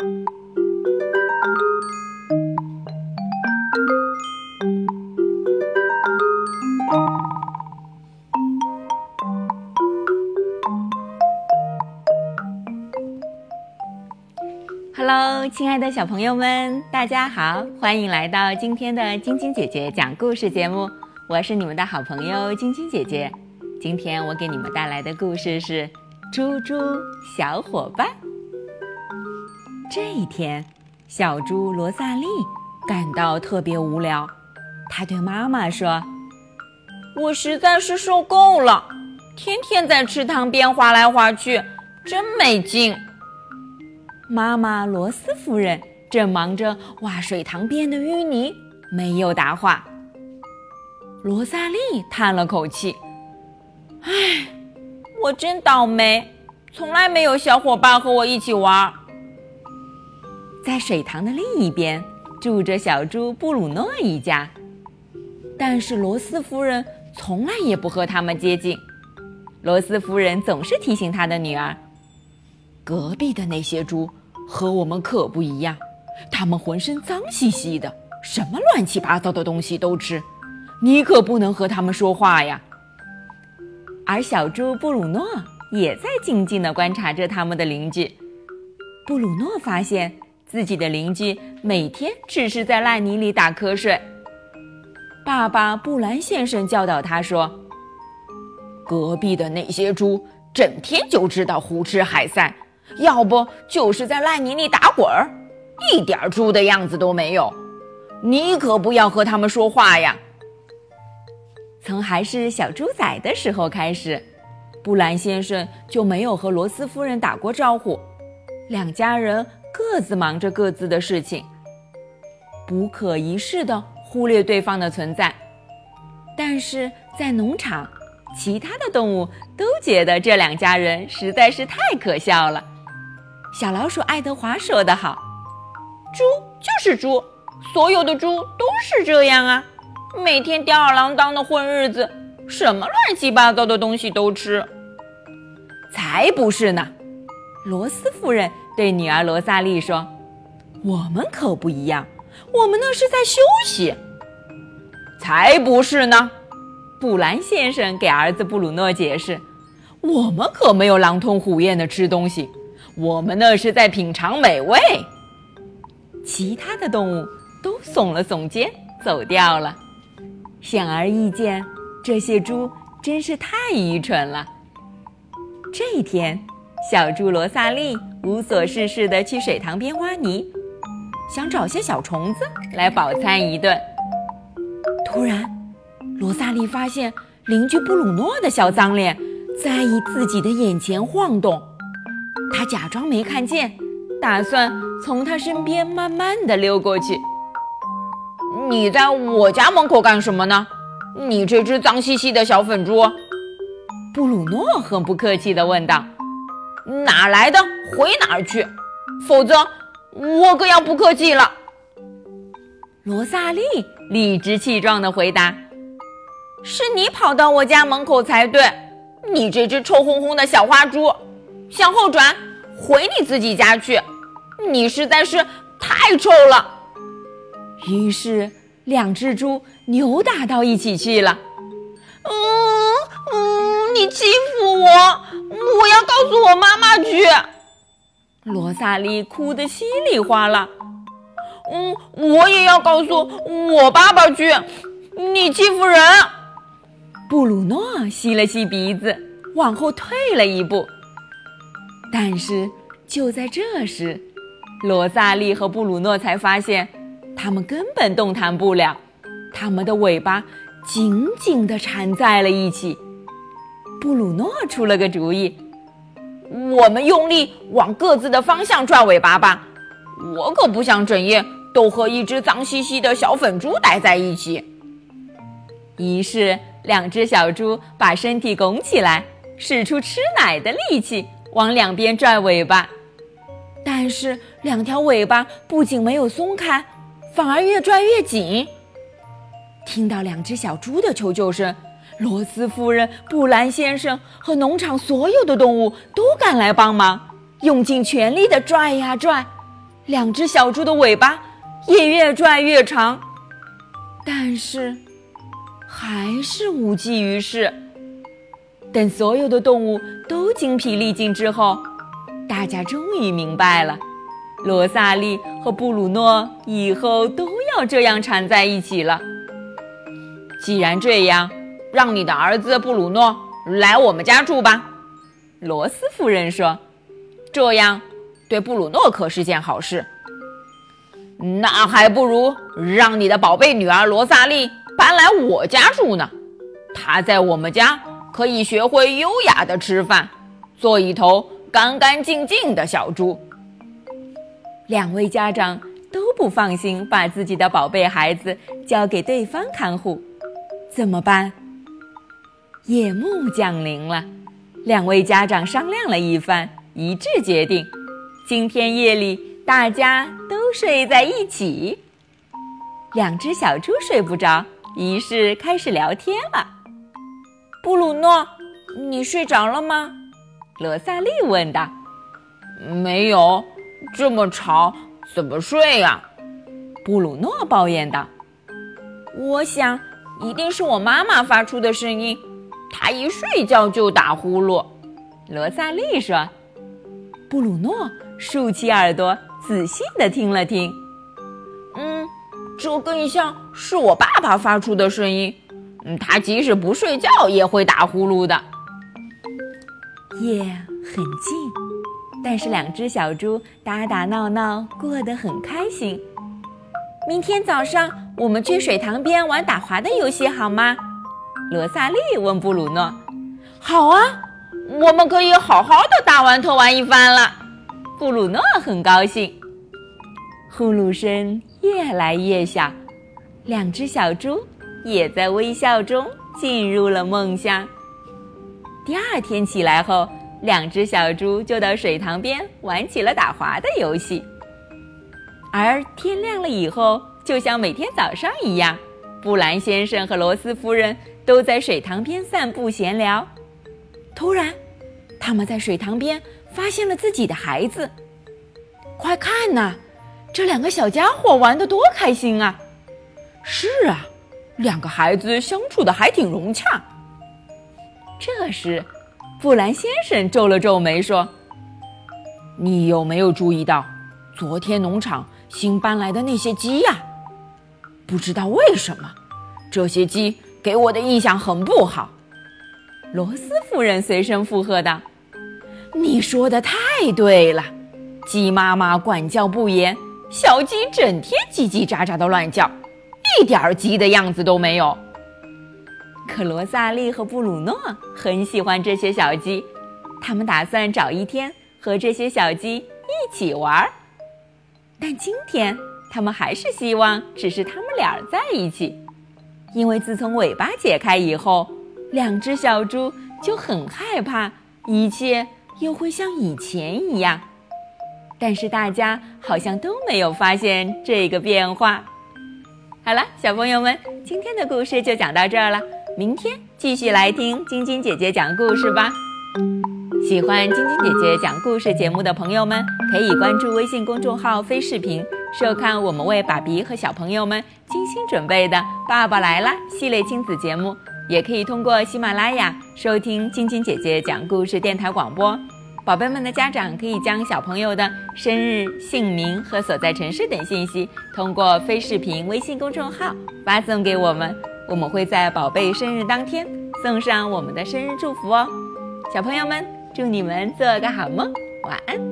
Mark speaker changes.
Speaker 1: Hello，亲爱的小朋友们，大家好，欢迎来到今天的晶晶姐姐讲故事节目。我是你们的好朋友晶晶姐姐。今天我给你们带来的故事是《猪猪小伙伴》。这一天，小猪罗萨莉感到特别无聊，她对妈妈说：“
Speaker 2: 我实在是受够了，天天在池塘边划来划去，真没劲。”
Speaker 1: 妈妈罗斯夫人正忙着挖水塘边的淤泥，没有答话。罗萨莉叹了口气：“
Speaker 2: 唉，我真倒霉，从来没有小伙伴和我一起玩。”
Speaker 1: 在水塘的另一边住着小猪布鲁诺一家，但是罗斯夫人从来也不和他们接近。罗斯夫人总是提醒她的女儿：“隔壁的那些猪。”和我们可不一样，他们浑身脏兮兮的，什么乱七八糟的东西都吃，你可不能和他们说话呀。而小猪布鲁诺也在静静地观察着他们的邻居。布鲁诺发现自己的邻居每天只是在烂泥里打瞌睡。爸爸布兰先生教导他说：“
Speaker 3: 隔壁的那些猪整天就知道胡吃海塞。”要不就是在烂泥里打滚儿，一点猪的样子都没有。你可不要和他们说话呀！
Speaker 1: 从还是小猪仔的时候开始，布兰先生就没有和罗斯夫人打过招呼。两家人各自忙着各自的事情，不可一世的忽略对方的存在。但是在农场，其他的动物都觉得这两家人实在是太可笑了。小老鼠爱德华说得好：“
Speaker 2: 猪就是猪，所有的猪都是这样啊，每天吊儿郎当的混日子，什么乱七八糟的东西都吃。”
Speaker 1: 才不是呢！罗斯夫人对女儿罗萨莉说：“我们可不一样，我们那是在休息。”
Speaker 3: 才不是呢！
Speaker 1: 布兰先生给儿子布鲁诺解释：“我们可没有狼吞虎咽的吃东西。”我们那是在品尝美味。其他的动物都耸了耸肩，走掉了。显而易见，这些猪真是太愚蠢了。这一天，小猪罗萨利无所事事地去水塘边挖泥，想找些小虫子来饱餐一顿。突然，罗萨利发现邻居布鲁诺的小脏脸在自己的眼前晃动。他假装没看见，打算从他身边慢慢的溜过去。
Speaker 3: 你在我家门口干什么呢？你这只脏兮兮的小粉猪！
Speaker 1: 布鲁诺很不客气地问道：“
Speaker 3: 哪来的？回哪儿去？否则我可要不客气了。”
Speaker 1: 罗萨莉理直气壮地回答：“
Speaker 2: 是你跑到我家门口才对，你这只臭烘烘的小花猪！”向后转，回你自己家去！你实在是太臭了。
Speaker 1: 于是，两只猪扭打到一起去了。
Speaker 2: 嗯嗯，你欺负我，我要告诉我妈妈去。
Speaker 1: 罗萨莉哭得稀里哗啦。
Speaker 2: 嗯，我也要告诉我爸爸去。你欺负人！
Speaker 1: 布鲁诺吸了吸鼻子，往后退了一步。但是就在这时，罗萨莉和布鲁诺才发现，他们根本动弹不了，他们的尾巴紧紧地缠在了一起。布鲁诺出了个主意：“
Speaker 3: 我们用力往各自的方向拽尾巴吧！我可不想整夜都和一只脏兮兮的小粉猪待在一起。”
Speaker 1: 于是，两只小猪把身体拱起来，使出吃奶的力气。往两边拽尾巴，但是两条尾巴不仅没有松开，反而越拽越紧。听到两只小猪的求救声，罗斯夫人、布兰先生和农场所有的动物都赶来帮忙，用尽全力的拽呀拽，两只小猪的尾巴也越拽越长，但是还是无济于事。等所有的动物都精疲力尽之后，大家终于明白了，罗萨莉和布鲁诺以后都要这样缠在一起了。
Speaker 3: 既然这样，让你的儿子布鲁诺来我们家住吧。”罗斯夫人说，“这样对布鲁诺可是件好事。那还不如让你的宝贝女儿罗萨莉搬来我家住呢。她在我们家。”可以学会优雅的吃饭，做一头干干净净的小猪。
Speaker 1: 两位家长都不放心把自己的宝贝孩子交给对方看护，怎么办？夜幕降临了，两位家长商量了一番，一致决定，今天夜里大家都睡在一起。两只小猪睡不着，于是开始聊天了。
Speaker 2: 布鲁诺，你睡着了吗？
Speaker 1: 罗萨莉问道。
Speaker 3: 没有，这么吵，怎么睡呀？
Speaker 1: 布鲁诺抱怨道。
Speaker 2: 我想，一定是我妈妈发出的声音，他一睡觉就打呼噜。
Speaker 1: 罗萨莉说。布鲁诺竖起耳朵，仔细的听了听。
Speaker 2: 嗯，这更像是我爸爸发出的声音。嗯，他即使不睡觉也会打呼噜的。
Speaker 1: 夜很静，但是两只小猪打打闹闹，过得很开心。
Speaker 2: 明天早上我们去水塘边玩打滑的游戏好吗？
Speaker 1: 罗萨莉问布鲁诺。
Speaker 2: 好啊，我们可以好好的大玩特玩一番了。
Speaker 1: 布鲁诺很高兴。呼噜声越来越小，两只小猪。也在微笑中进入了梦乡。第二天起来后，两只小猪就到水塘边玩起了打滑的游戏。而天亮了以后，就像每天早上一样，布兰先生和罗斯夫人都在水塘边散步闲聊。突然，他们在水塘边发现了自己的孩子。快看呐，这两个小家伙玩得多开心啊！
Speaker 3: 是啊。两个孩子相处的还挺融洽。
Speaker 1: 这时，布兰先生皱了皱眉说：“
Speaker 3: 你有没有注意到，昨天农场新搬来的那些鸡呀？不知道为什么，这些鸡给我的印象很不好。”
Speaker 1: 罗斯夫人随声附和道：“
Speaker 3: 你说的太对了，鸡妈妈管教不严，小鸡整天叽叽喳喳的乱叫。”一点鸡的样子都没有。
Speaker 1: 可罗萨利和布鲁诺很喜欢这些小鸡，他们打算找一天和这些小鸡一起玩儿。但今天他们还是希望只是他们俩在一起，因为自从尾巴解开以后，两只小猪就很害怕一切又会像以前一样。但是大家好像都没有发现这个变化。好了，小朋友们，今天的故事就讲到这儿了。明天继续来听晶晶姐姐讲故事吧。喜欢晶晶姐姐讲故事节目的朋友们，可以关注微信公众号“飞视频”，收看我们为爸比和小朋友们精心准备的《爸爸来啦》系列亲子节目。也可以通过喜马拉雅收听晶晶姐姐讲故事电台广播。宝贝们的家长可以将小朋友的生日、姓名和所在城市等信息通过飞视频微信公众号发送给我们，我们会在宝贝生日当天送上我们的生日祝福哦。小朋友们，祝你们做个好梦，晚安。